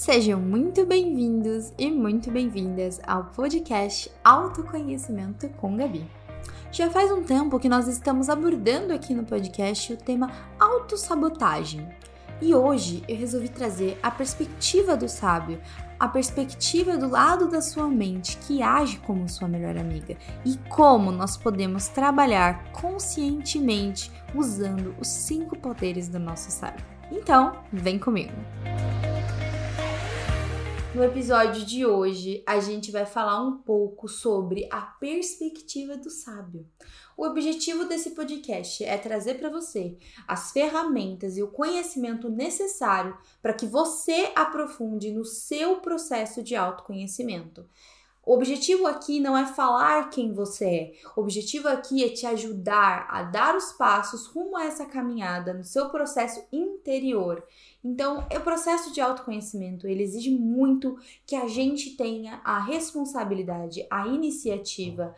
Sejam muito bem-vindos e muito bem-vindas ao podcast Autoconhecimento com Gabi. Já faz um tempo que nós estamos abordando aqui no podcast o tema autossabotagem. E hoje eu resolvi trazer a perspectiva do sábio, a perspectiva do lado da sua mente que age como sua melhor amiga e como nós podemos trabalhar conscientemente usando os cinco poderes do nosso sábio. Então, vem comigo! No episódio de hoje, a gente vai falar um pouco sobre a perspectiva do sábio. O objetivo desse podcast é trazer para você as ferramentas e o conhecimento necessário para que você aprofunde no seu processo de autoconhecimento. O objetivo aqui não é falar quem você é. O objetivo aqui é te ajudar a dar os passos rumo a essa caminhada no seu processo interior. Então, o processo de autoconhecimento, ele exige muito que a gente tenha a responsabilidade, a iniciativa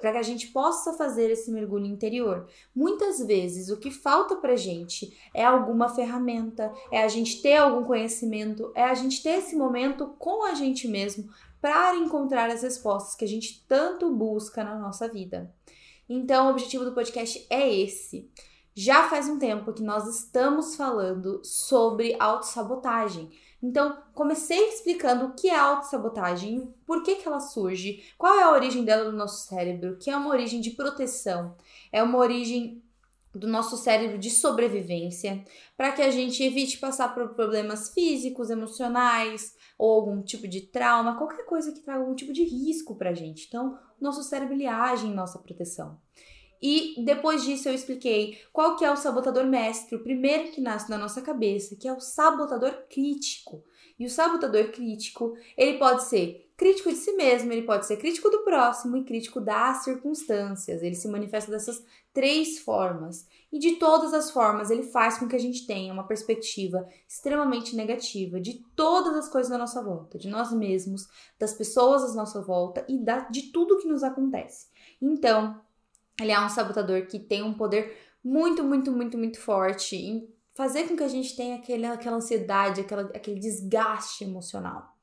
para que a gente possa fazer esse mergulho interior. Muitas vezes o que falta pra gente é alguma ferramenta, é a gente ter algum conhecimento, é a gente ter esse momento com a gente mesmo para encontrar as respostas que a gente tanto busca na nossa vida. Então, o objetivo do podcast é esse. Já faz um tempo que nós estamos falando sobre autossabotagem. Então, comecei explicando o que é autossabotagem, por que, que ela surge, qual é a origem dela no nosso cérebro, que é uma origem de proteção, é uma origem do nosso cérebro de sobrevivência, para que a gente evite passar por problemas físicos, emocionais ou algum tipo de trauma, qualquer coisa que traga algum tipo de risco para a gente. Então, nosso cérebro ele age em nossa proteção. E depois disso eu expliquei qual que é o sabotador mestre, o primeiro que nasce na nossa cabeça, que é o sabotador crítico. E o sabotador crítico, ele pode ser crítico de si mesmo, ele pode ser crítico do próximo e crítico das circunstâncias. Ele se manifesta dessas três formas. E de todas as formas, ele faz com que a gente tenha uma perspectiva extremamente negativa de todas as coisas à nossa volta, de nós mesmos, das pessoas à nossa volta e da, de tudo que nos acontece. Então, ele é um sabotador que tem um poder muito, muito, muito, muito forte em fazer com que a gente tenha aquele, aquela ansiedade, aquela, aquele desgaste emocional.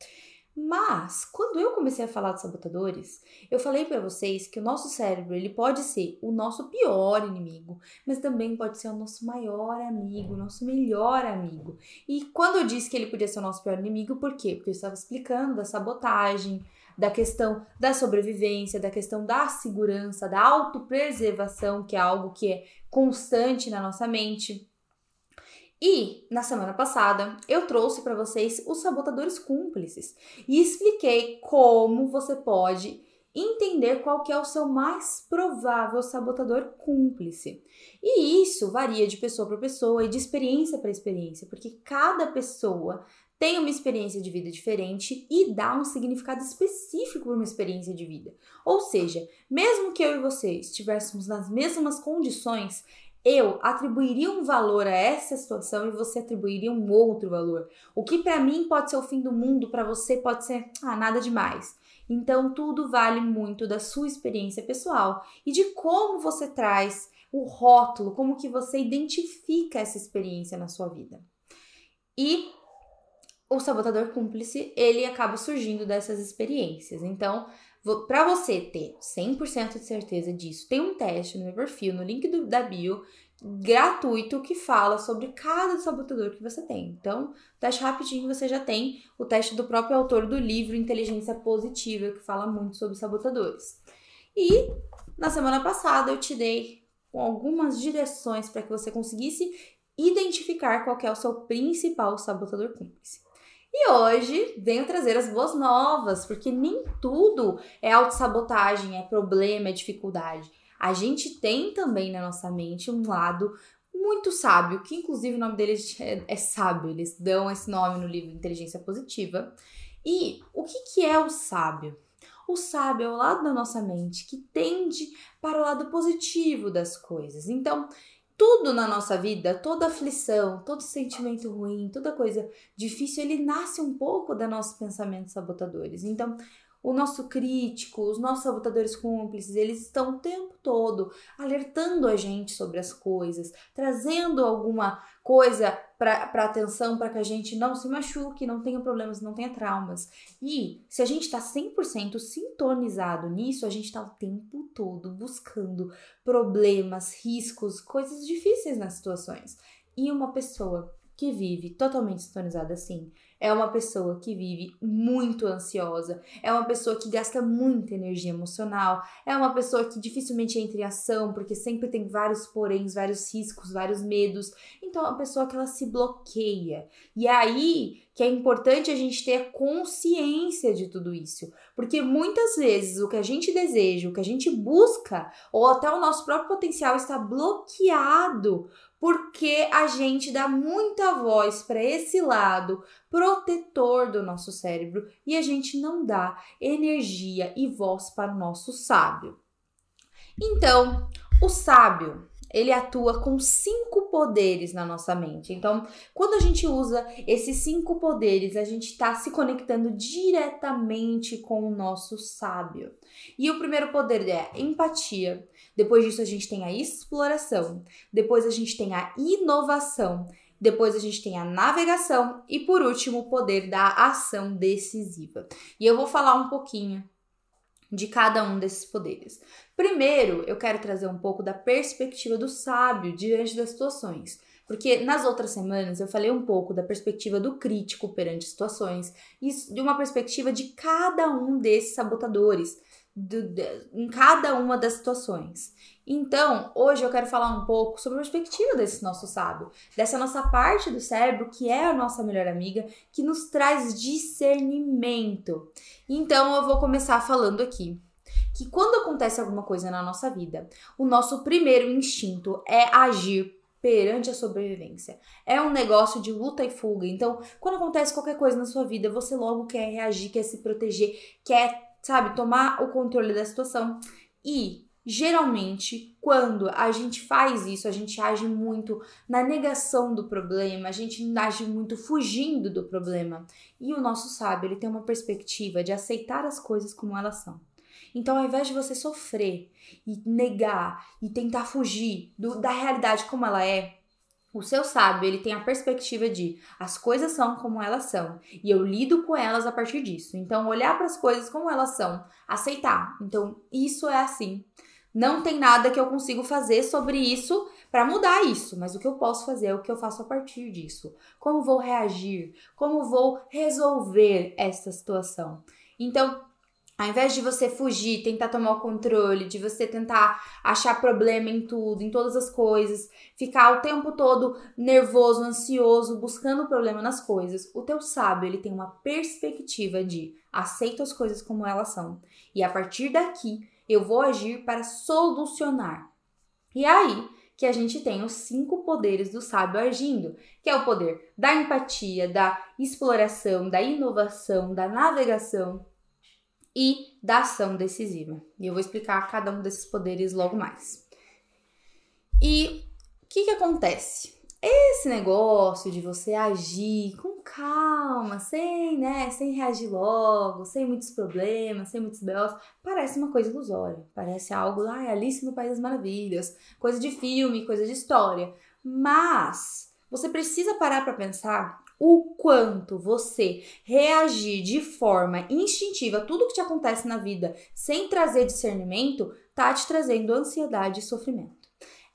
Mas, quando eu comecei a falar de sabotadores, eu falei para vocês que o nosso cérebro, ele pode ser o nosso pior inimigo, mas também pode ser o nosso maior amigo, o nosso melhor amigo. E quando eu disse que ele podia ser o nosso pior inimigo, por quê? Porque eu estava explicando da sabotagem, da questão da sobrevivência, da questão da segurança, da autopreservação, que é algo que é constante na nossa mente. E na semana passada eu trouxe para vocês os sabotadores cúmplices e expliquei como você pode entender qual que é o seu mais provável sabotador cúmplice. E isso varia de pessoa para pessoa e de experiência para experiência, porque cada pessoa tem uma experiência de vida diferente e dá um significado específico para uma experiência de vida. Ou seja, mesmo que eu e você estivéssemos nas mesmas condições, eu atribuiria um valor a essa situação e você atribuiria um outro valor. O que para mim pode ser o fim do mundo, para você pode ser ah, nada demais. Então tudo vale muito da sua experiência pessoal e de como você traz o rótulo, como que você identifica essa experiência na sua vida. E o sabotador cúmplice, ele acaba surgindo dessas experiências. Então, para você ter 100% de certeza disso, tem um teste no meu perfil, no link do, da bio, gratuito que fala sobre cada sabotador que você tem. Então, teste rapidinho você já tem o teste do próprio autor do livro Inteligência Positiva, que fala muito sobre sabotadores. E na semana passada eu te dei algumas direções para que você conseguisse identificar qual é o seu principal sabotador cúmplice. E hoje venho trazer as boas novas, porque nem tudo é autossabotagem, é problema, é dificuldade. A gente tem também na nossa mente um lado muito sábio, que inclusive o nome dele é, é sábio, eles dão esse nome no livro Inteligência Positiva. E o que, que é o sábio? O sábio é o lado da nossa mente que tende para o lado positivo das coisas. Então, tudo na nossa vida, toda aflição, todo sentimento ruim, toda coisa difícil, ele nasce um pouco da nossos pensamentos sabotadores. Então, o nosso crítico, os nossos sabotadores cúmplices, eles estão o tempo todo alertando a gente sobre as coisas, trazendo alguma coisa para atenção para que a gente não se machuque, não tenha problemas, não tenha traumas. E se a gente está 100% sintonizado nisso, a gente está o tempo todo buscando problemas, riscos, coisas difíceis nas situações. E uma pessoa que vive totalmente sintonizada assim, é uma pessoa que vive muito ansiosa, é uma pessoa que gasta muita energia emocional, é uma pessoa que dificilmente entra em ação porque sempre tem vários poréns, vários riscos, vários medos. Então é uma pessoa que ela se bloqueia. E é aí que é importante a gente ter consciência de tudo isso, porque muitas vezes o que a gente deseja, o que a gente busca, ou até o nosso próprio potencial está bloqueado porque a gente dá muita voz para esse lado protetor do nosso cérebro e a gente não dá energia e voz para o nosso sábio. Então, o sábio, ele atua com cinco poderes na nossa mente. Então, quando a gente usa esses cinco poderes, a gente está se conectando diretamente com o nosso sábio. E o primeiro poder é empatia. Depois disso, a gente tem a exploração. Depois, a gente tem a inovação. Depois a gente tem a navegação e por último o poder da ação decisiva. E eu vou falar um pouquinho de cada um desses poderes. Primeiro, eu quero trazer um pouco da perspectiva do sábio diante das situações. Porque nas outras semanas eu falei um pouco da perspectiva do crítico perante situações e de uma perspectiva de cada um desses sabotadores, do, de, em cada uma das situações. Então, hoje eu quero falar um pouco sobre a perspectiva desse nosso sábio, dessa nossa parte do cérebro que é a nossa melhor amiga, que nos traz discernimento. Então, eu vou começar falando aqui que quando acontece alguma coisa na nossa vida, o nosso primeiro instinto é agir perante a sobrevivência. É um negócio de luta e fuga. Então, quando acontece qualquer coisa na sua vida, você logo quer reagir, quer se proteger, quer sabe, tomar o controle da situação. E geralmente, quando a gente faz isso, a gente age muito na negação do problema, a gente age muito fugindo do problema. E o nosso sábio, ele tem uma perspectiva de aceitar as coisas como elas são. Então, ao invés de você sofrer e negar e tentar fugir do, da realidade como ela é, o seu sábio, ele tem a perspectiva de as coisas são como elas são e eu lido com elas a partir disso. Então, olhar para as coisas como elas são, aceitar. Então, isso é assim. Não tem nada que eu consigo fazer sobre isso para mudar isso, mas o que eu posso fazer é o que eu faço a partir disso. Como vou reagir? Como vou resolver essa situação? Então, ao invés de você fugir, tentar tomar o controle, de você tentar achar problema em tudo, em todas as coisas, ficar o tempo todo nervoso, ansioso, buscando problema nas coisas, o teu sábio, ele tem uma perspectiva de aceito as coisas como elas são. E a partir daqui, eu vou agir para solucionar. E é aí que a gente tem os cinco poderes do sábio agindo, que é o poder da empatia, da exploração, da inovação, da navegação, e da ação decisiva. E eu vou explicar cada um desses poderes logo mais. E o que, que acontece? Esse negócio de você agir com calma, sem, né, sem reagir logo, sem muitos problemas, sem muitos belos, parece uma coisa ilusória. Parece algo lá, é Alice no País das Maravilhas, coisa de filme, coisa de história. Mas você precisa parar para pensar o quanto você reagir de forma instintiva tudo que te acontece na vida sem trazer discernimento, tá te trazendo ansiedade e sofrimento.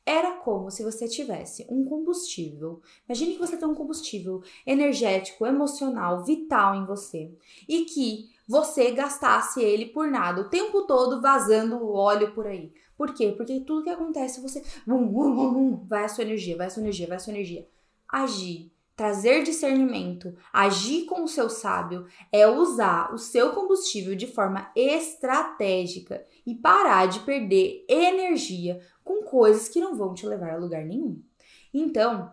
Era como se você tivesse um combustível. Imagine que você tem um combustível energético, emocional, vital em você e que você gastasse ele por nada, o tempo todo vazando óleo por aí. Por quê? Porque tudo que acontece você bum, bum, bum, vai a sua energia, vai a sua energia, vai a sua energia. Agir trazer discernimento, agir com o seu sábio, é usar o seu combustível de forma estratégica e parar de perder energia com coisas que não vão te levar a lugar nenhum. Então,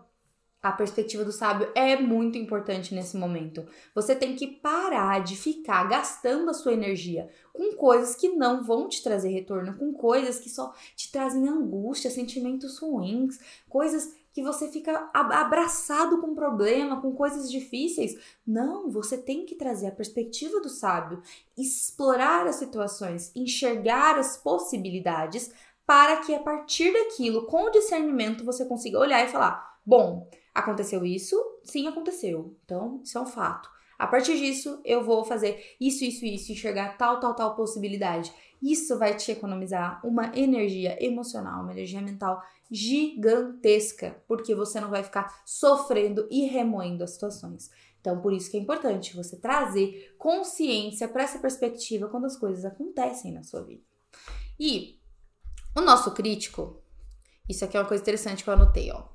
a perspectiva do sábio é muito importante nesse momento. Você tem que parar de ficar gastando a sua energia com coisas que não vão te trazer retorno, com coisas que só te trazem angústia, sentimentos ruins, coisas que você fica abraçado com problema, com coisas difíceis. Não, você tem que trazer a perspectiva do sábio, explorar as situações, enxergar as possibilidades para que a partir daquilo, com discernimento, você consiga olhar e falar: bom, aconteceu isso? Sim, aconteceu. Então, isso é um fato. A partir disso, eu vou fazer isso, isso, isso, enxergar tal, tal, tal possibilidade. Isso vai te economizar uma energia emocional, uma energia mental gigantesca, porque você não vai ficar sofrendo e remoendo as situações. Então, por isso que é importante você trazer consciência para essa perspectiva quando as coisas acontecem na sua vida. E o nosso crítico, isso aqui é uma coisa interessante que eu anotei, ó.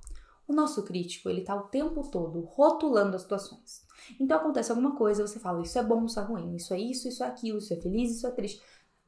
O nosso crítico, ele tá o tempo todo rotulando as situações. Então acontece alguma coisa, você fala, isso é bom, isso é ruim, isso é isso, isso é aquilo, isso é feliz, isso é triste.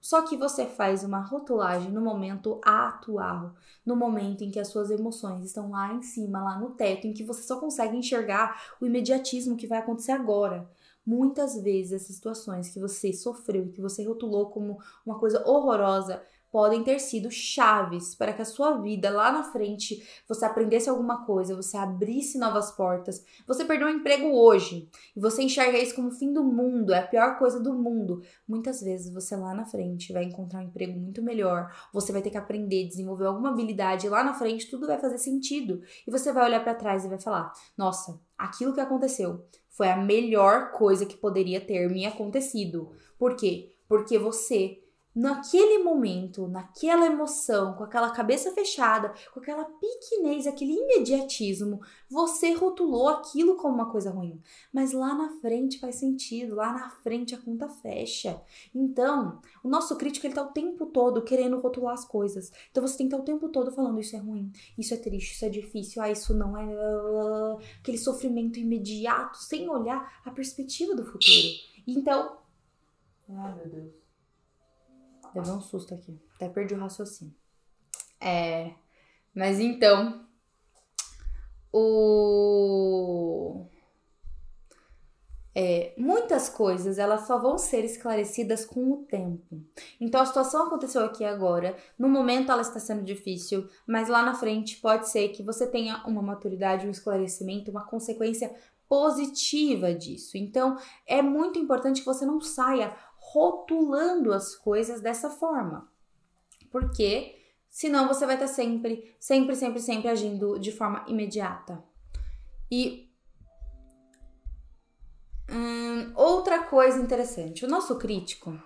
Só que você faz uma rotulagem no momento atual, no momento em que as suas emoções estão lá em cima, lá no teto, em que você só consegue enxergar o imediatismo que vai acontecer agora. Muitas vezes essas situações que você sofreu que você rotulou como uma coisa horrorosa podem ter sido chaves para que a sua vida lá na frente você aprendesse alguma coisa, você abrisse novas portas. Você perdeu um emprego hoje e você enxerga isso como o fim do mundo, é a pior coisa do mundo. Muitas vezes você lá na frente vai encontrar um emprego muito melhor, você vai ter que aprender, desenvolver alguma habilidade lá na frente, tudo vai fazer sentido e você vai olhar para trás e vai falar: "Nossa, aquilo que aconteceu foi a melhor coisa que poderia ter me acontecido". Por quê? Porque você naquele momento, naquela emoção, com aquela cabeça fechada, com aquela pequenez, aquele imediatismo, você rotulou aquilo como uma coisa ruim. Mas lá na frente faz sentido, lá na frente a conta fecha. Então, o nosso crítico ele tá o tempo todo querendo rotular as coisas. Então você tem que estar tá o tempo todo falando isso é ruim, isso é triste, isso é difícil, ah, isso não é aquele sofrimento imediato, sem olhar a perspectiva do futuro. Então, ai meu Deus. Levei um susto aqui. Até perdi o raciocínio. É. Mas então. O. É, muitas coisas elas só vão ser esclarecidas com o tempo. Então a situação aconteceu aqui agora, no momento ela está sendo difícil, mas lá na frente pode ser que você tenha uma maturidade, um esclarecimento, uma consequência positiva disso. Então é muito importante que você não saia rotulando as coisas dessa forma. Porque senão você vai estar sempre, sempre, sempre, sempre agindo de forma imediata. E hum, outra coisa interessante, o nosso crítico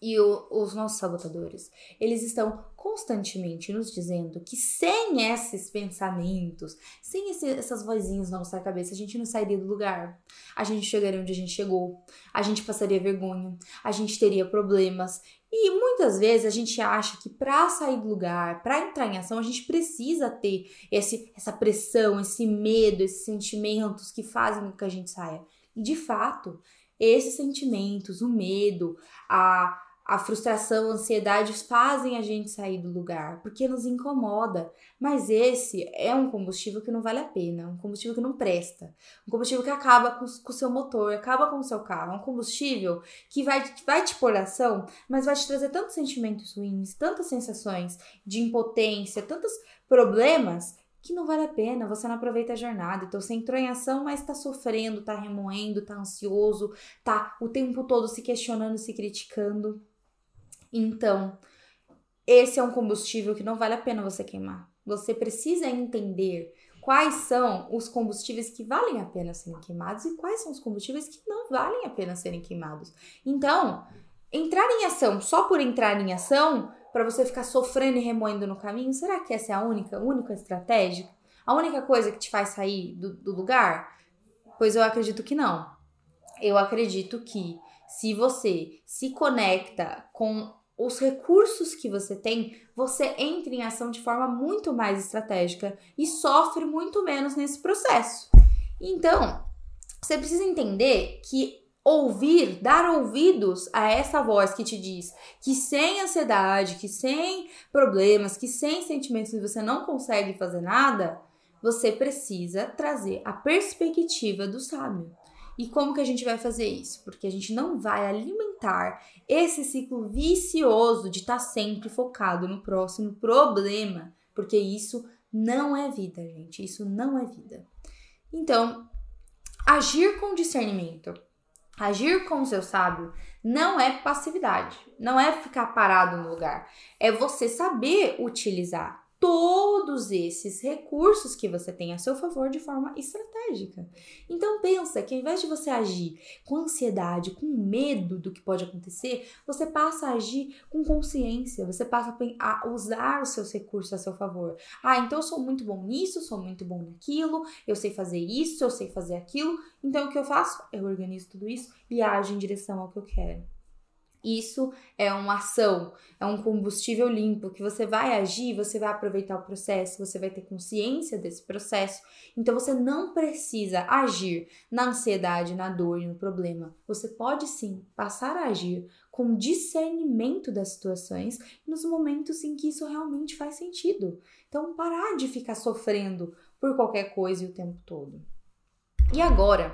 e o, os nossos sabotadores, eles estão constantemente nos dizendo que sem esses pensamentos, sem esse, essas vozinhas na nossa cabeça, a gente não sairia do lugar. A gente chegaria onde a gente chegou, a gente passaria vergonha, a gente teria problemas. E muitas vezes a gente acha que para sair do lugar, para entrar em ação, a gente precisa ter esse, essa pressão, esse medo, esses sentimentos que fazem com que a gente saia. E de fato, esses sentimentos, o medo, a a frustração, a ansiedade fazem a gente sair do lugar, porque nos incomoda. Mas esse é um combustível que não vale a pena, um combustível que não presta, um combustível que acaba com, o seu motor, acaba com o seu carro, é um combustível que vai, vai te pôr ação, mas vai te trazer tantos sentimentos ruins, tantas sensações de impotência, tantos problemas que não vale a pena, você não aproveita a jornada. Então você entrou em ação, mas tá sofrendo, tá remoendo, tá ansioso, tá o tempo todo se questionando, se criticando. Então, esse é um combustível que não vale a pena você queimar. Você precisa entender quais são os combustíveis que valem a pena serem queimados e quais são os combustíveis que não valem a pena serem queimados. Então, entrar em ação só por entrar em ação, para você ficar sofrendo e remoendo no caminho, será que essa é a única, única estratégia? A única coisa que te faz sair do, do lugar? Pois eu acredito que não. Eu acredito que se você se conecta com os recursos que você tem, você entra em ação de forma muito mais estratégica e sofre muito menos nesse processo. Então, você precisa entender que ouvir, dar ouvidos a essa voz que te diz que sem ansiedade, que sem problemas, que sem sentimentos você não consegue fazer nada, você precisa trazer a perspectiva do sábio. E como que a gente vai fazer isso? Porque a gente não vai alimentar esse ciclo vicioso de estar tá sempre focado no próximo problema, porque isso não é vida, gente. Isso não é vida. Então, agir com discernimento, agir com o seu sábio, não é passividade, não é ficar parado no lugar, é você saber utilizar todos esses recursos que você tem a seu favor de forma estratégica. Então pensa que ao invés de você agir com ansiedade, com medo do que pode acontecer, você passa a agir com consciência, você passa a usar os seus recursos a seu favor. Ah, então eu sou muito bom nisso, sou muito bom naquilo, eu sei fazer isso, eu sei fazer aquilo, então o que eu faço? Eu organizo tudo isso e ajo em direção ao que eu quero. Isso é uma ação, é um combustível limpo que você vai agir, você vai aproveitar o processo, você vai ter consciência desse processo. Então você não precisa agir na ansiedade, na dor no problema. Você pode sim passar a agir com discernimento das situações nos momentos em que isso realmente faz sentido. Então parar de ficar sofrendo por qualquer coisa o tempo todo. E agora,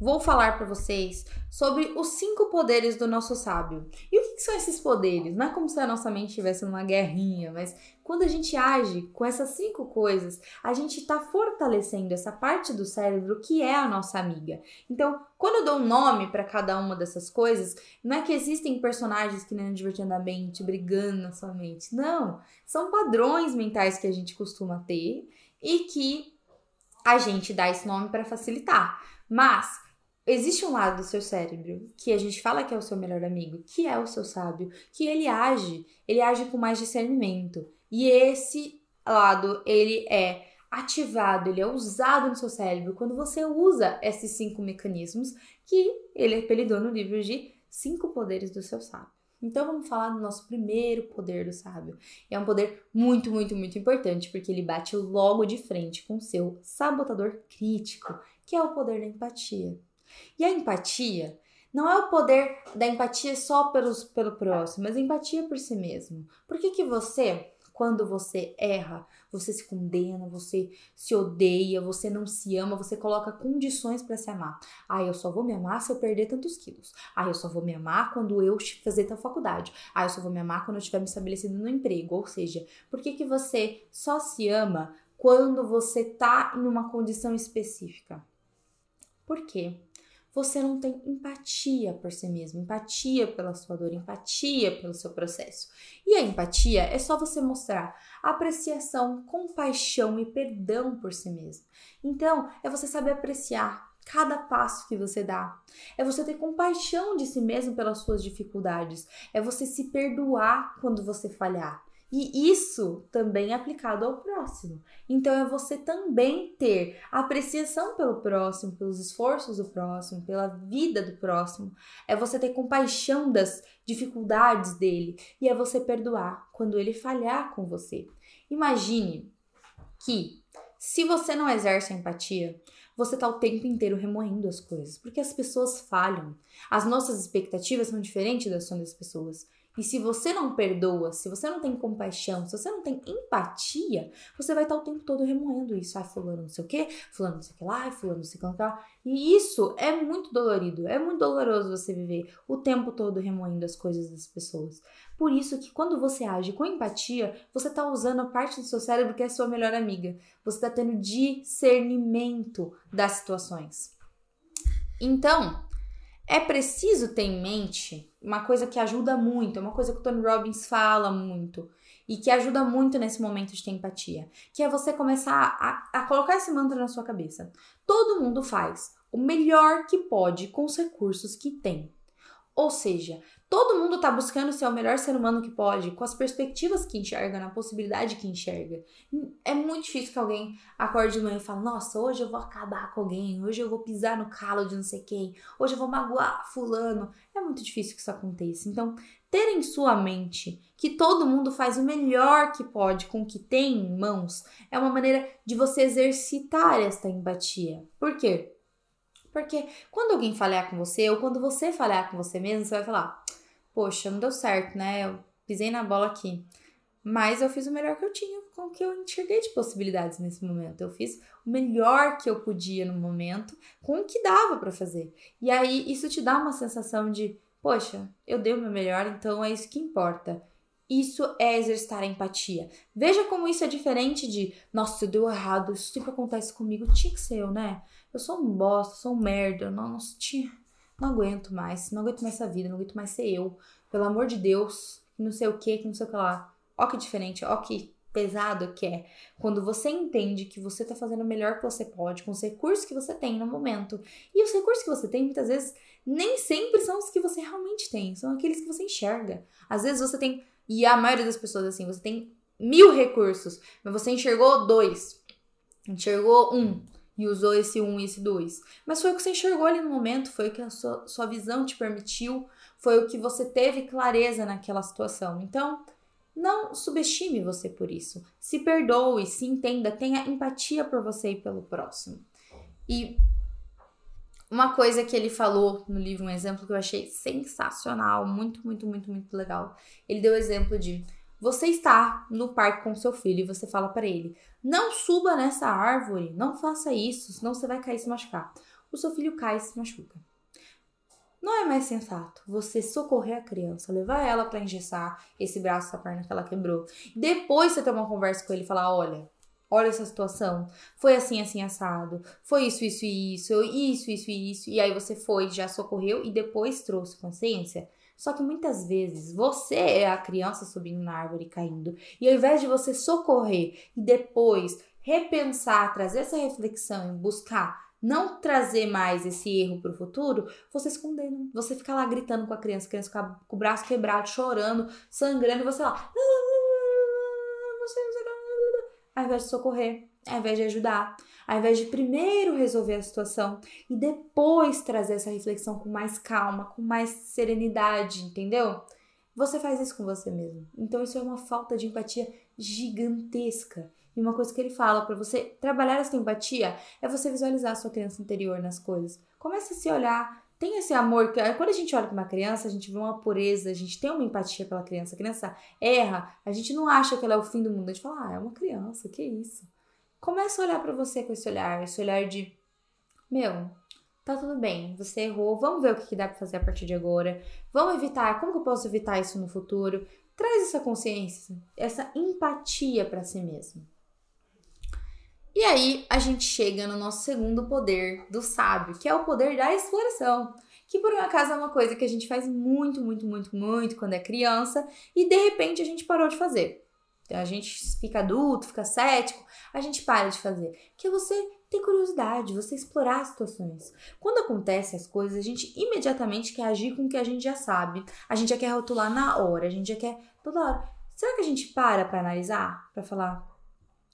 vou falar para vocês sobre os cinco poderes do nosso sábio. E o que são esses poderes? Não é como se a nossa mente estivesse numa guerrinha, mas quando a gente age com essas cinco coisas, a gente está fortalecendo essa parte do cérebro que é a nossa amiga. Então, quando eu dou um nome para cada uma dessas coisas, não é que existem personagens que nem divertidamente brigando na sua mente. Não, são padrões mentais que a gente costuma ter e que a gente dá esse nome para facilitar. Mas existe um lado do seu cérebro que a gente fala que é o seu melhor amigo, que é o seu sábio, que ele age, ele age com mais discernimento. E esse lado, ele é ativado, ele é usado no seu cérebro quando você usa esses cinco mecanismos que ele apelidou no livro de Cinco Poderes do Seu Sábio. Então vamos falar do nosso primeiro poder do sábio. É um poder muito, muito, muito importante porque ele bate logo de frente com o seu sabotador crítico, que é o poder da empatia. E a empatia não é o poder da empatia só pelos, pelo próximo, mas empatia por si mesmo. Por que, que você, quando você erra, você se condena, você se odeia, você não se ama, você coloca condições para se amar. Ah, eu só vou me amar se eu perder tantos quilos. Ah, eu só vou me amar quando eu fazer tal faculdade. Ah, eu só vou me amar quando eu tiver me estabelecido no emprego. Ou seja, por que, que você só se ama quando você tá em uma condição específica? Por quê? Você não tem empatia por si mesmo, empatia pela sua dor, empatia pelo seu processo. E a empatia é só você mostrar apreciação, compaixão e perdão por si mesmo. Então, é você saber apreciar cada passo que você dá. É você ter compaixão de si mesmo pelas suas dificuldades. É você se perdoar quando você falhar. E isso também é aplicado ao próximo. Então é você também ter apreciação pelo próximo, pelos esforços do próximo, pela vida do próximo. É você ter compaixão das dificuldades dele e é você perdoar quando ele falhar com você. Imagine que se você não exerce a empatia, você tá o tempo inteiro remoendo as coisas, porque as pessoas falham. As nossas expectativas são diferentes das das pessoas. E se você não perdoa, se você não tem compaixão, se você não tem empatia, você vai estar o tempo todo remoendo isso. Ai, fulano não sei o quê, fulano não sei o que lá, fulano não sei o que lá. E isso é muito dolorido, é muito doloroso você viver o tempo todo remoendo as coisas das pessoas. Por isso que quando você age com empatia, você está usando a parte do seu cérebro que é sua melhor amiga. Você está tendo discernimento das situações. Então, é preciso ter em mente uma coisa que ajuda muito, é uma coisa que o Tony Robbins fala muito e que ajuda muito nesse momento de ter empatia, que é você começar a, a colocar esse mantra na sua cabeça. Todo mundo faz o melhor que pode com os recursos que tem. Ou seja, Todo mundo está buscando ser o melhor ser humano que pode, com as perspectivas que enxerga, na possibilidade que enxerga. É muito difícil que alguém acorde de manhã e fale: Nossa, hoje eu vou acabar com alguém, hoje eu vou pisar no calo de não sei quem, hoje eu vou magoar Fulano. É muito difícil que isso aconteça. Então, ter em sua mente que todo mundo faz o melhor que pode com o que tem em mãos é uma maneira de você exercitar esta empatia. Por quê? Porque quando alguém falhar com você, ou quando você falhar com você mesmo, você vai falar poxa, não deu certo, né? Eu pisei na bola aqui. Mas eu fiz o melhor que eu tinha com o que eu enxerguei de possibilidades nesse momento. Eu fiz o melhor que eu podia no momento com o que dava para fazer. E aí isso te dá uma sensação de, poxa, eu dei o meu melhor, então é isso que importa. Isso é exercitar a empatia. Veja como isso é diferente de, nossa, deu errado, isso sempre acontece comigo, tinha que ser eu, né? Eu sou um bosta, sou um merda, nossa, tinha, não aguento mais, não aguento mais essa vida, não aguento mais ser eu. Pelo amor de Deus, não sei o que, que não sei o que lá. Ó que diferente, ó que pesado que é quando você entende que você tá fazendo o melhor que você pode com os recursos que você tem no momento. E os recursos que você tem, muitas vezes, nem sempre são os que você realmente tem, são aqueles que você enxerga. Às vezes você tem e a maioria das pessoas, assim, você tem mil recursos, mas você enxergou dois. Enxergou um e usou esse um e esse dois. Mas foi o que você enxergou ali no momento, foi o que a sua, sua visão te permitiu, foi o que você teve clareza naquela situação. Então, não subestime você por isso. Se perdoe, se entenda, tenha empatia por você e pelo próximo. E uma coisa que ele falou no livro, um exemplo que eu achei sensacional, muito, muito, muito, muito legal. Ele deu o exemplo de você está no parque com seu filho e você fala para ele: "Não suba nessa árvore, não faça isso, senão você vai cair e se machucar". O seu filho cai e se machuca. Não é mais sensato você socorrer a criança, levar ela para engessar esse braço, essa perna que ela quebrou. Depois você ter uma conversa com ele e falar: "Olha, olha essa situação, foi assim, assim, assado, foi isso, isso e isso, isso, isso e isso, e aí você foi, já socorreu e depois trouxe consciência. Só que muitas vezes você é a criança subindo na árvore e caindo, e ao invés de você socorrer e depois repensar, trazer essa reflexão e buscar não trazer mais esse erro para o futuro, você se condena. Você fica lá gritando com a criança, a criança fica com o braço quebrado, chorando, sangrando, e você lá. Ah, ao invés de socorrer, ao invés de ajudar, ao invés de primeiro resolver a situação e depois trazer essa reflexão com mais calma, com mais serenidade, entendeu? Você faz isso com você mesmo. Então isso é uma falta de empatia gigantesca. E uma coisa que ele fala para você trabalhar essa empatia é você visualizar a sua criança interior nas coisas. Comece a se olhar, tem esse amor que quando a gente olha para uma criança, a gente vê uma pureza, a gente tem uma empatia pela criança. A criança erra, a gente não acha que ela é o fim do mundo, a gente fala: "Ah, é uma criança, que isso?". Começa a olhar para você com esse olhar, esse olhar de meu, tá tudo bem, você errou, vamos ver o que dá para fazer a partir de agora. Vamos evitar, como que eu posso evitar isso no futuro? Traz essa consciência, essa empatia para si mesmo. E aí a gente chega no nosso segundo poder do sábio, que é o poder da exploração. Que por um acaso é uma coisa que a gente faz muito, muito, muito, muito quando é criança e de repente a gente parou de fazer. A gente fica adulto, fica cético, a gente para de fazer. Que é você ter curiosidade, você explorar as situações. Quando acontecem as coisas, a gente imediatamente quer agir com o que a gente já sabe. A gente já quer rotular na hora, a gente já quer toda hora. Será que a gente para para analisar, para falar,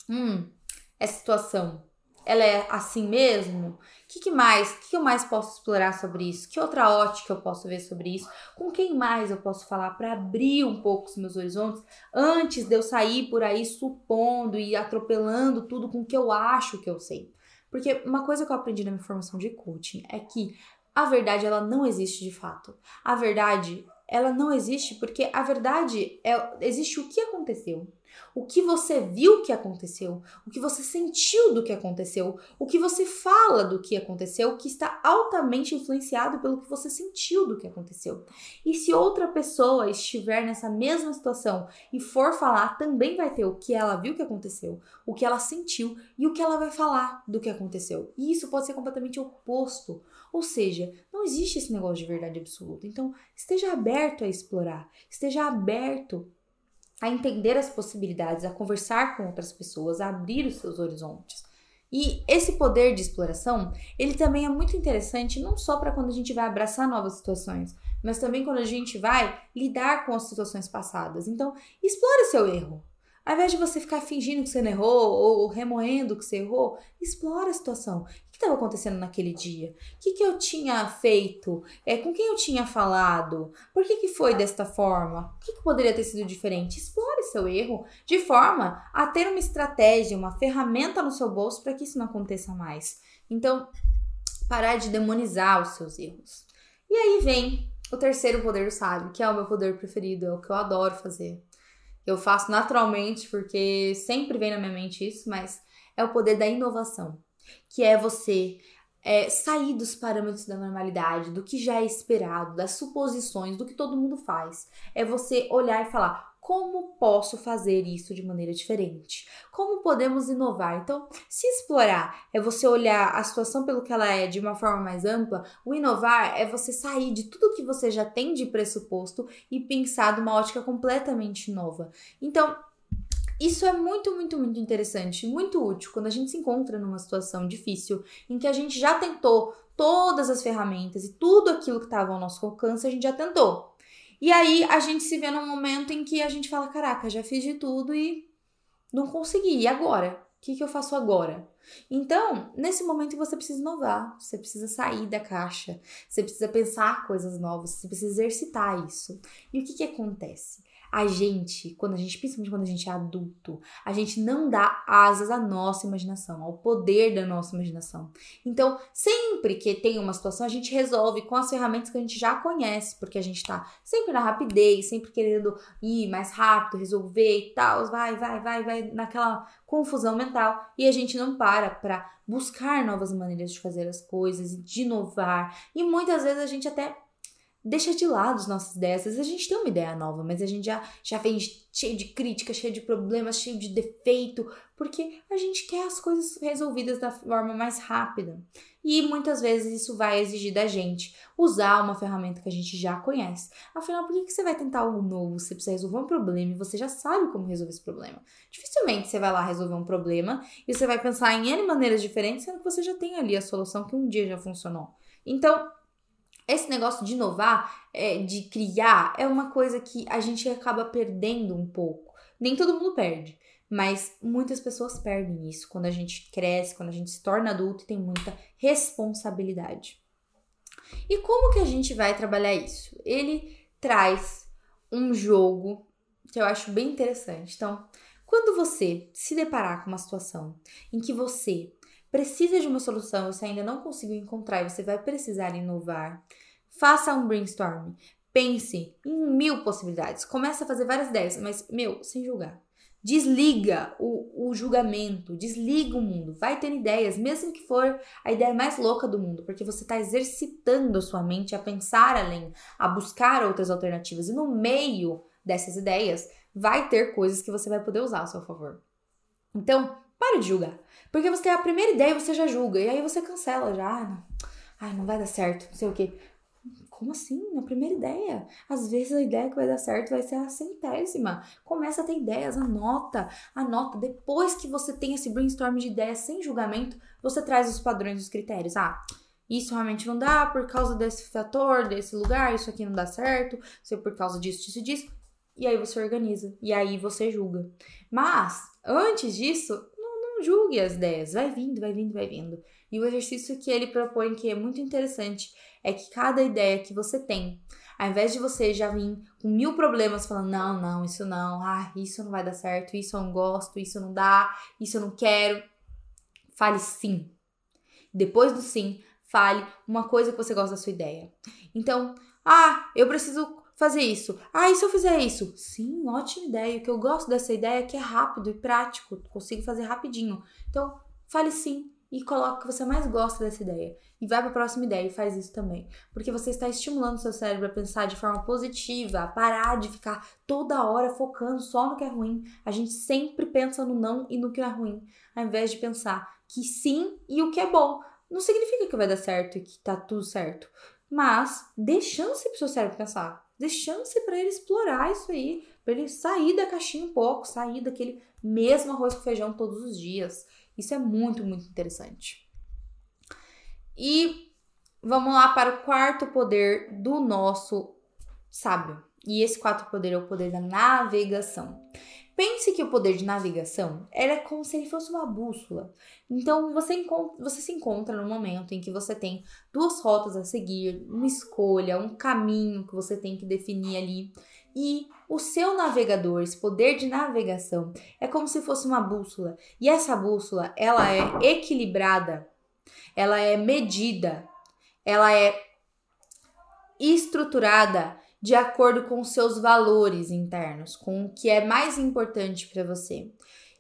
hum, essa situação? Ela é assim mesmo? O que, que mais? O que, que eu mais posso explorar sobre isso? Que outra ótica eu posso ver sobre isso? Com quem mais eu posso falar para abrir um pouco os meus horizontes antes de eu sair por aí supondo e atropelando tudo com o que eu acho que eu sei? Porque uma coisa que eu aprendi na minha formação de coaching é que a verdade ela não existe de fato. A verdade ela não existe porque a verdade é existe o que aconteceu. O que você viu que aconteceu, o que você sentiu do que aconteceu, o que você fala do que aconteceu, que está altamente influenciado pelo que você sentiu do que aconteceu. E se outra pessoa estiver nessa mesma situação e for falar, também vai ter o que ela viu que aconteceu, o que ela sentiu e o que ela vai falar do que aconteceu. E isso pode ser completamente oposto. Ou seja, não existe esse negócio de verdade absoluta. Então, esteja aberto a explorar, esteja aberto a entender as possibilidades, a conversar com outras pessoas, a abrir os seus horizontes. E esse poder de exploração, ele também é muito interessante não só para quando a gente vai abraçar novas situações, mas também quando a gente vai lidar com as situações passadas. Então, explore seu erro. Ao invés de você ficar fingindo que você não errou ou remoendo que você errou, explora a situação. O que estava acontecendo naquele dia? O que, que eu tinha feito? É, com quem eu tinha falado? Por que, que foi desta forma? O que, que poderia ter sido diferente? Explore seu erro de forma a ter uma estratégia, uma ferramenta no seu bolso para que isso não aconteça mais. Então, parar de demonizar os seus erros. E aí vem o terceiro poder do sábio, que é o meu poder preferido, é o que eu adoro fazer eu faço naturalmente porque sempre vem na minha mente isso, mas é o poder da inovação, que é você é, sair dos parâmetros da normalidade, do que já é esperado, das suposições, do que todo mundo faz. É você olhar e falar como posso fazer isso de maneira diferente? Como podemos inovar? Então, se explorar é você olhar a situação pelo que ela é de uma forma mais ampla, o inovar é você sair de tudo que você já tem de pressuposto e pensar de uma ótica completamente nova. Então, isso é muito, muito, muito interessante, muito útil quando a gente se encontra numa situação difícil em que a gente já tentou todas as ferramentas e tudo aquilo que estava ao nosso alcance, a gente já tentou. E aí a gente se vê num momento em que a gente fala: caraca, já fiz de tudo e não consegui. E agora? O que, que eu faço agora? Então, nesse momento você precisa inovar, você precisa sair da caixa, você precisa pensar coisas novas, você precisa exercitar isso. E o que, que acontece? A gente, quando a gente, principalmente quando a gente é adulto, a gente não dá asas à nossa imaginação, ao poder da nossa imaginação. Então, sempre que tem uma situação, a gente resolve com as ferramentas que a gente já conhece, porque a gente tá sempre na rapidez, sempre querendo ir mais rápido, resolver e tal, vai, vai, vai, vai, naquela confusão mental, e a gente não para para buscar novas maneiras de fazer as coisas de inovar. E muitas vezes a gente até deixa de lado as nossas ideias. Às vezes a gente tem uma ideia nova, mas a gente já, já vem cheio de crítica, cheio de problemas, cheio de defeito, porque a gente quer as coisas resolvidas da forma mais rápida. E muitas vezes isso vai exigir da gente usar uma ferramenta que a gente já conhece. Afinal, por que você vai tentar algo novo? Você precisa resolver um problema e você já sabe como resolver esse problema. Dificilmente você vai lá resolver um problema e você vai pensar em N maneiras diferentes, sendo que você já tem ali a solução que um dia já funcionou. Então, esse negócio de inovar, é, de criar, é uma coisa que a gente acaba perdendo um pouco. Nem todo mundo perde, mas muitas pessoas perdem isso quando a gente cresce, quando a gente se torna adulto e tem muita responsabilidade. E como que a gente vai trabalhar isso? Ele traz um jogo que eu acho bem interessante. Então, quando você se deparar com uma situação em que você precisa de uma solução, você ainda não conseguiu encontrar e você vai precisar inovar, faça um brainstorm. Pense em mil possibilidades. Começa a fazer várias ideias, mas, meu, sem julgar. Desliga o, o julgamento, desliga o mundo. Vai ter ideias, mesmo que for a ideia mais louca do mundo, porque você está exercitando a sua mente a pensar além, a buscar outras alternativas. E no meio dessas ideias, vai ter coisas que você vai poder usar a seu favor. Então, para de julgar. Porque você tem a primeira ideia e você já julga. E aí você cancela já. Ah, não, não vai dar certo, não sei o quê. Como assim? Na primeira ideia? Às vezes a ideia que vai dar certo vai ser a centésima. Começa a ter ideias, anota, anota. Depois que você tem esse brainstorm de ideias sem julgamento, você traz os padrões, os critérios. Ah, isso realmente não dá por causa desse fator, desse lugar, isso aqui não dá certo, isso é por causa disso, disso, disso. E aí você organiza. E aí você julga. Mas, antes disso, não julgue as ideias, vai vindo, vai vindo, vai vindo. E o exercício que ele propõe, que é muito interessante, é que cada ideia que você tem, ao invés de você já vir com mil problemas falando, não, não, isso não, ah, isso não vai dar certo, isso eu não gosto, isso não dá, isso eu não quero, fale sim. Depois do sim, fale uma coisa que você gosta da sua ideia. Então, ah, eu preciso fazer isso. Ah, e se eu fizer isso? Sim, ótima ideia. O que eu gosto dessa ideia é que é rápido e prático, consigo fazer rapidinho. Então, fale sim e coloque o que você mais gosta dessa ideia. E vai para a próxima ideia e faz isso também. Porque você está estimulando o seu cérebro a pensar de forma positiva, a parar de ficar toda hora focando só no que é ruim. A gente sempre pensa no não e no que é ruim, ao invés de pensar que sim e o que é bom. Não significa que vai dar certo e que tá tudo certo. Mas dê chance pro seu cérebro pensar. Dê chance para ele explorar isso aí, para ele sair da caixinha um pouco, sair daquele mesmo arroz com feijão todos os dias. Isso é muito, muito interessante. E vamos lá para o quarto poder do nosso sábio. E esse quarto poder é o poder da navegação. Pense que o poder de navegação é como se ele fosse uma bússola. Então você, você se encontra no momento em que você tem duas rotas a seguir, uma escolha, um caminho que você tem que definir ali. E o seu navegador, esse poder de navegação, é como se fosse uma bússola. E essa bússola, ela é equilibrada, ela é medida, ela é estruturada de acordo com seus valores internos, com o que é mais importante para você.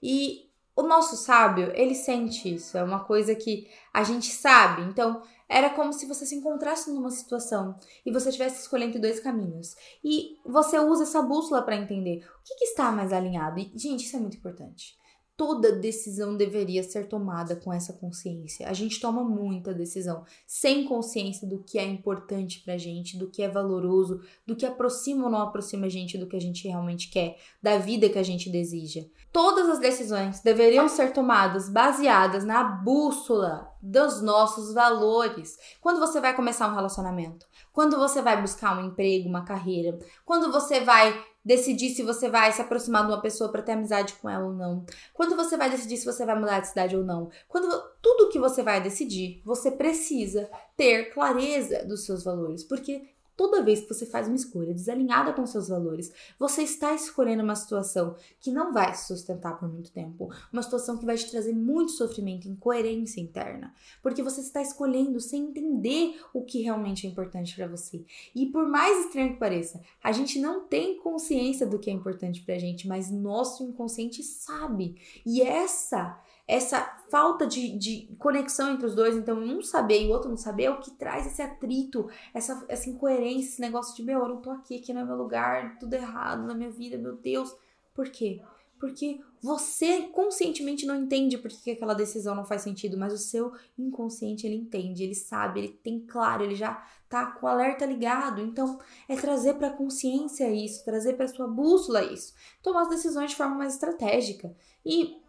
E o nosso sábio, ele sente isso, é uma coisa que a gente sabe. Então, era como se você se encontrasse numa situação e você estivesse escolhendo dois caminhos. E você usa essa bússola para entender o que, que, está mais alinhado. E, gente, isso é muito importante toda decisão deveria ser tomada com essa consciência. A gente toma muita decisão sem consciência do que é importante pra gente, do que é valoroso, do que aproxima ou não aproxima a gente do que a gente realmente quer, da vida que a gente deseja. Todas as decisões deveriam ser tomadas baseadas na bússola dos nossos valores. Quando você vai começar um relacionamento, quando você vai buscar um emprego, uma carreira, quando você vai decidir se você vai se aproximar de uma pessoa para ter amizade com ela ou não. Quando você vai decidir se você vai mudar de cidade ou não. Quando tudo que você vai decidir, você precisa ter clareza dos seus valores, porque Toda vez que você faz uma escolha desalinhada com seus valores, você está escolhendo uma situação que não vai se sustentar por muito tempo, uma situação que vai te trazer muito sofrimento, incoerência interna, porque você está escolhendo sem entender o que realmente é importante para você. E por mais estranho que pareça, a gente não tem consciência do que é importante pra gente, mas nosso inconsciente sabe. E essa essa falta de, de conexão entre os dois, então um saber e o outro não saber, é o que traz esse atrito, essa, essa incoerência, esse negócio de, meu, eu não tô aqui, aqui não é meu lugar, tudo errado na minha vida, meu Deus. Por quê? Porque você conscientemente não entende por que aquela decisão não faz sentido, mas o seu inconsciente ele entende, ele sabe, ele tem claro, ele já tá com o alerta ligado. Então, é trazer para consciência isso, trazer para sua bússola isso. Tomar as decisões de forma mais estratégica. E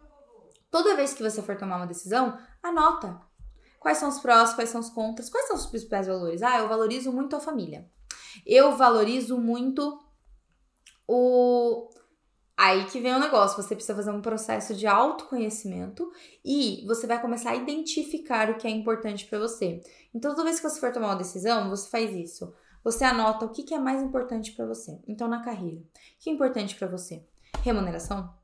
Toda vez que você for tomar uma decisão, anota. Quais são os prós, quais são os contras, quais são os principais valores? Ah, eu valorizo muito a família. Eu valorizo muito o. Aí que vem o negócio, você precisa fazer um processo de autoconhecimento e você vai começar a identificar o que é importante para você. Então, toda vez que você for tomar uma decisão, você faz isso. Você anota o que é mais importante para você. Então, na carreira, o que é importante para você? Remuneração?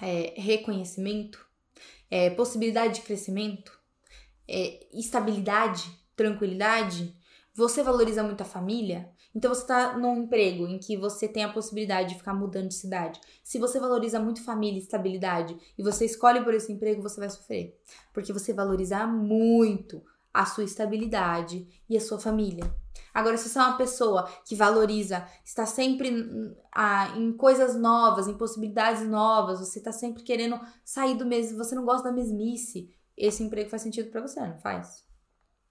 É, reconhecimento, é, possibilidade de crescimento, é, estabilidade, tranquilidade, você valoriza muito a família, então você está num emprego em que você tem a possibilidade de ficar mudando de cidade. Se você valoriza muito família e estabilidade e você escolhe por esse emprego, você vai sofrer. Porque você valoriza muito a sua estabilidade e a sua família. Agora, se você é uma pessoa que valoriza, está sempre ah, em coisas novas, em possibilidades novas, você está sempre querendo sair do mesmo, você não gosta da mesmice, esse emprego faz sentido para você, não faz?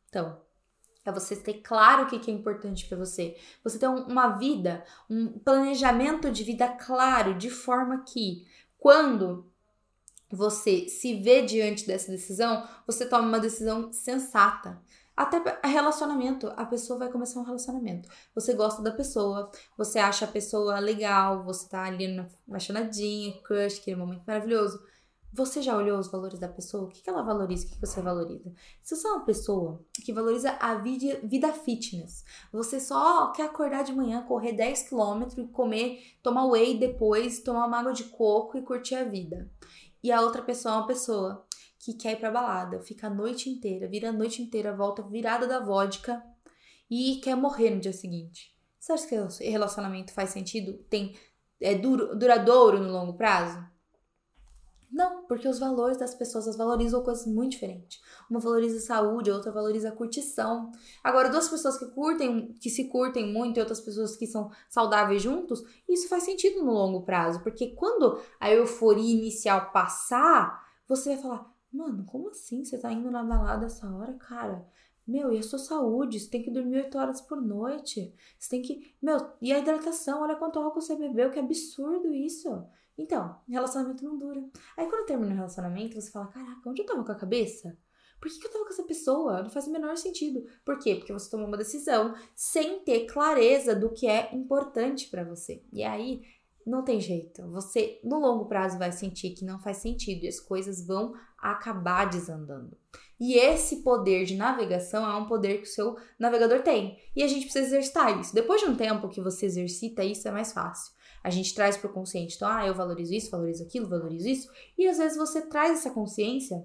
Então, é você ter claro o que é importante para você. Você ter uma vida, um planejamento de vida claro, de forma que quando você se vê diante dessa decisão, você toma uma decisão sensata. Até relacionamento, a pessoa vai começar um relacionamento. Você gosta da pessoa, você acha a pessoa legal, você tá ali apaixonadinha, crush, aquele momento maravilhoso. Você já olhou os valores da pessoa? O que, ela valoriza? O que, você valoriza? Se você é uma pessoa que valoriza a vida, vida fitness, você só quer acordar de manhã, correr 10 km e comer, tomar whey depois, tomar uma água de coco e curtir a vida. E a outra pessoa é uma pessoa que quer ir pra balada, fica a noite inteira, vira a noite inteira, volta virada da vodka e quer morrer no dia seguinte. Você acha que o relacionamento faz sentido? Tem é duro, duradouro no longo prazo? Não, porque os valores das pessoas as valorizam coisas muito diferentes. Uma valoriza a saúde, a outra valoriza a curtição. Agora, duas pessoas que curtem, que se curtem muito e outras pessoas que são saudáveis juntos, isso faz sentido no longo prazo, porque quando a euforia inicial passar, você vai falar: "Mano, como assim você tá indo na balada essa hora, cara?" Meu, e a sua saúde? Você tem que dormir 8 horas por noite. Você tem que. Meu, e a hidratação? Olha quanto álcool você bebeu, que absurdo isso. Então, relacionamento não dura. Aí quando termina o relacionamento, você fala: caraca, onde eu tava com a cabeça? Por que, que eu tava com essa pessoa? Não faz o menor sentido. Por quê? Porque você tomou uma decisão sem ter clareza do que é importante para você. E aí, não tem jeito. Você, no longo prazo, vai sentir que não faz sentido e as coisas vão acabar desandando. E esse poder de navegação é um poder que o seu navegador tem. E a gente precisa exercitar isso. Depois de um tempo que você exercita isso, é mais fácil a gente traz para o consciente. Então, ah, eu valorizo isso, valorizo aquilo, valorizo isso. E às vezes você traz essa consciência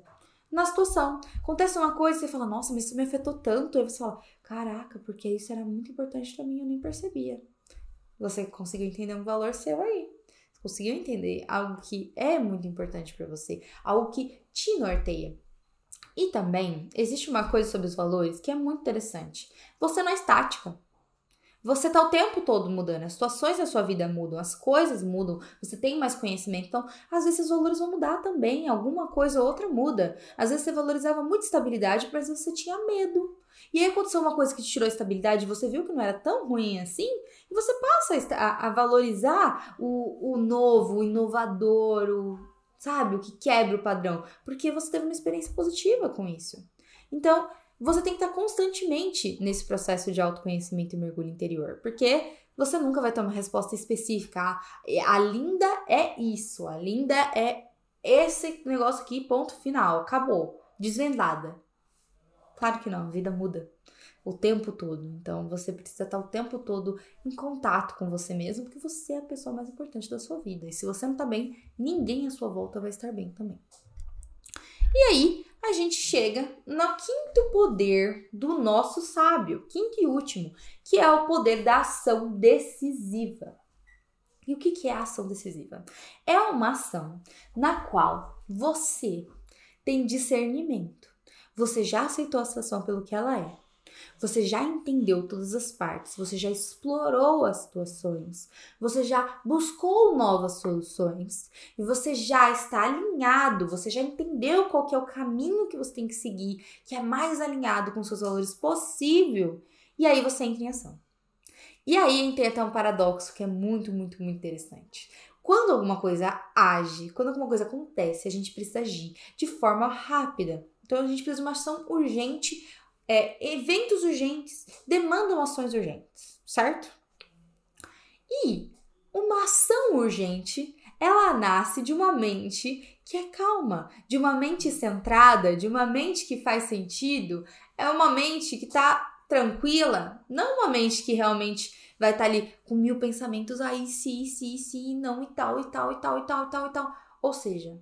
na situação. Acontece uma coisa e você fala, nossa, mas isso me afetou tanto. Aí você fala, caraca, porque isso era muito importante para mim, eu nem percebia. Você conseguiu entender um valor seu aí. Conseguiu entender algo que é muito importante para você, algo que te norteia. E também existe uma coisa sobre os valores que é muito interessante. Você não é estática. Você está o tempo todo mudando, as situações da sua vida mudam, as coisas mudam, você tem mais conhecimento, então às vezes os valores vão mudar também, alguma coisa ou outra muda. Às vezes você valorizava muito estabilidade, mas você tinha medo. E aí aconteceu uma coisa que te tirou a estabilidade, você viu que não era tão ruim assim, e você passa a, a valorizar o, o novo, o inovador, o, sabe, o que quebra o padrão, porque você teve uma experiência positiva com isso. Então, você tem que estar constantemente nesse processo de autoconhecimento e mergulho interior, porque você nunca vai ter uma resposta específica. Ah, a linda é isso, a linda é esse negócio aqui, ponto final, acabou, desvendada. Claro que não, a vida muda o tempo todo. Então você precisa estar o tempo todo em contato com você mesmo, porque você é a pessoa mais importante da sua vida. E se você não tá bem, ninguém à sua volta vai estar bem também. E aí, a gente chega no quinto poder do nosso sábio, quinto e último, que é o poder da ação decisiva. E o que é a ação decisiva? É uma ação na qual você tem discernimento. Você já aceitou a situação pelo que ela é. Você já entendeu todas as partes, você já explorou as situações, você já buscou novas soluções e você já está alinhado, você já entendeu qual que é o caminho que você tem que seguir, que é mais alinhado com seus valores possível. E aí você entra em ação. E aí tem até um paradoxo que é muito, muito, muito interessante. Quando alguma coisa age, quando alguma coisa acontece, a gente precisa agir de forma rápida. Então a gente precisa de uma ação urgente é, eventos urgentes demandam ações urgentes, certo? E uma ação urgente, ela nasce de uma mente que é calma, de uma mente centrada, de uma mente que faz sentido, é uma mente que tá tranquila, não uma mente que realmente vai estar tá ali com mil pensamentos, aí se, se, se, não e tal, e tal, e tal, e tal, e tal, e tal. Ou seja,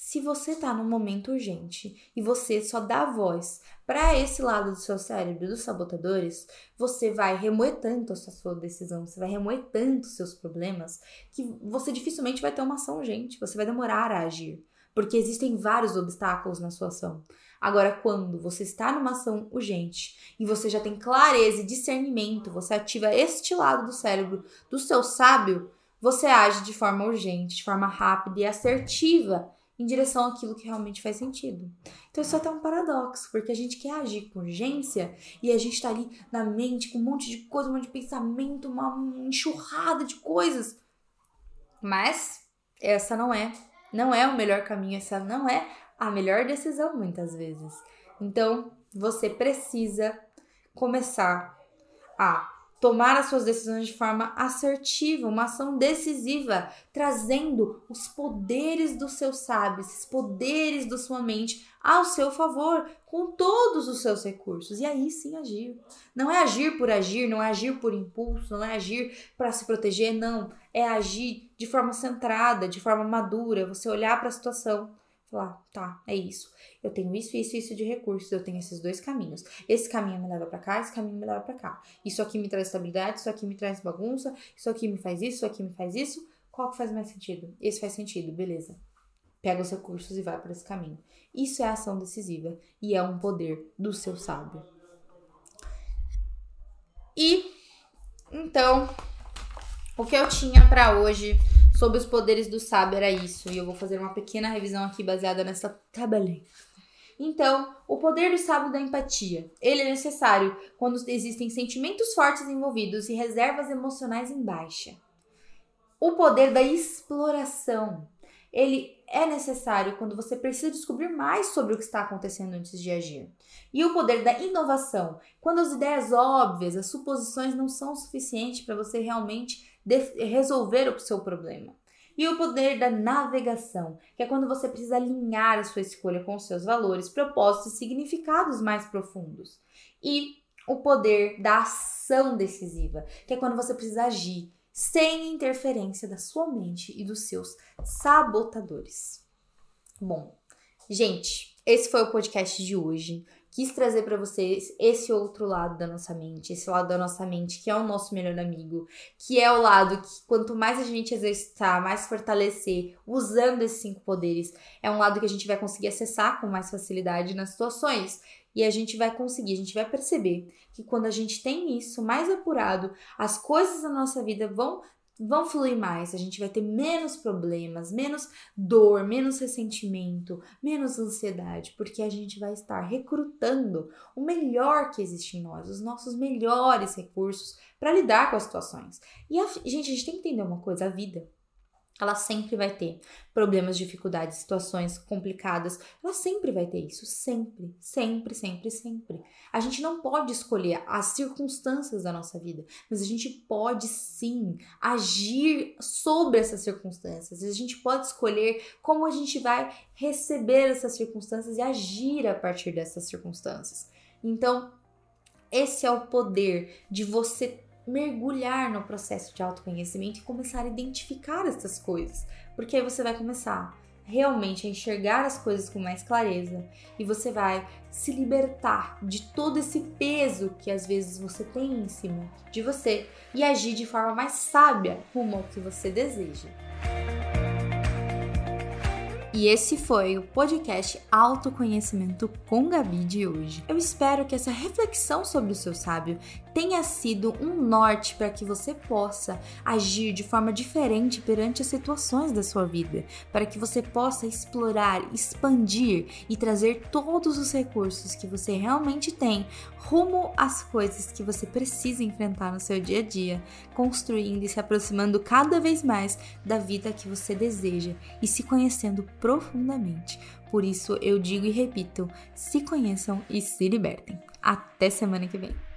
se você tá num momento urgente e você só dá voz para esse lado do seu cérebro, dos sabotadores, você vai remoer tanto a sua decisão, você vai remoer tanto os seus problemas, que você dificilmente vai ter uma ação urgente, você vai demorar a agir, porque existem vários obstáculos na sua ação. Agora, quando você está numa ação urgente e você já tem clareza e discernimento, você ativa este lado do cérebro do seu sábio, você age de forma urgente, de forma rápida e assertiva em direção àquilo que realmente faz sentido. Então isso é até um paradoxo, porque a gente quer agir com urgência e a gente tá ali na mente com um monte de coisa, um monte de pensamento, uma enxurrada de coisas. Mas essa não é, não é o melhor caminho, essa não é a melhor decisão muitas vezes. Então, você precisa começar a tomar as suas decisões de forma assertiva, uma ação decisiva, trazendo os poderes do seu sábio, esses poderes da sua mente ao seu favor, com todos os seus recursos. E aí sim agir. Não é agir por agir, não é agir por impulso, não é agir para se proteger, não. É agir de forma centrada, de forma madura, você olhar para a situação, falar, tá, é isso. Eu tenho isso, isso, isso de recursos. Eu tenho esses dois caminhos. Esse caminho me leva para cá, esse caminho me leva para cá. Isso aqui me traz estabilidade, isso aqui me traz bagunça, isso aqui me faz isso, isso aqui me faz isso. Qual que faz mais sentido? Esse faz sentido, beleza. Pega os recursos e vai para esse caminho. Isso é ação decisiva e é um poder do seu sábio. E então, o que eu tinha para hoje sobre os poderes do sábio era isso. E eu vou fazer uma pequena revisão aqui baseada nessa tabelinha. Então, o poder do sábio da empatia. Ele é necessário quando existem sentimentos fortes envolvidos e reservas emocionais em baixa. O poder da exploração. Ele é necessário quando você precisa descobrir mais sobre o que está acontecendo antes de agir. E o poder da inovação, quando as ideias óbvias, as suposições não são suficientes para você realmente resolver o seu problema. E o poder da navegação, que é quando você precisa alinhar a sua escolha com os seus valores, propósitos e significados mais profundos. E o poder da ação decisiva, que é quando você precisa agir sem interferência da sua mente e dos seus sabotadores. Bom, gente, esse foi o podcast de hoje. Quis trazer para vocês esse outro lado da nossa mente, esse lado da nossa mente que é o nosso melhor amigo, que é o lado que quanto mais a gente exercitar, mais fortalecer, usando esses cinco poderes, é um lado que a gente vai conseguir acessar com mais facilidade nas situações. E a gente vai conseguir, a gente vai perceber que quando a gente tem isso mais apurado, as coisas da nossa vida vão vão fluir mais, a gente vai ter menos problemas, menos dor, menos ressentimento, menos ansiedade, porque a gente vai estar recrutando o melhor que existe em nós, os nossos melhores recursos para lidar com as situações. E a, gente, a gente tem que entender uma coisa, a vida ela sempre vai ter problemas, dificuldades, situações complicadas. Ela sempre vai ter isso, sempre, sempre, sempre, sempre. A gente não pode escolher as circunstâncias da nossa vida, mas a gente pode sim agir sobre essas circunstâncias. A gente pode escolher como a gente vai receber essas circunstâncias e agir a partir dessas circunstâncias. Então, esse é o poder de você mergulhar no processo de autoconhecimento e começar a identificar essas coisas, porque aí você vai começar realmente a enxergar as coisas com mais clareza e você vai se libertar de todo esse peso que às vezes você tem em cima de você e agir de forma mais sábia rumo ao que você deseja. E esse foi o podcast Autoconhecimento com Gabi de hoje. Eu espero que essa reflexão sobre o seu sábio tenha sido um norte para que você possa agir de forma diferente perante as situações da sua vida, para que você possa explorar, expandir e trazer todos os recursos que você realmente tem rumo às coisas que você precisa enfrentar no seu dia a dia, construindo e se aproximando cada vez mais da vida que você deseja e se conhecendo profundamente. Por isso eu digo e repito: se conheçam e se libertem. Até semana que vem.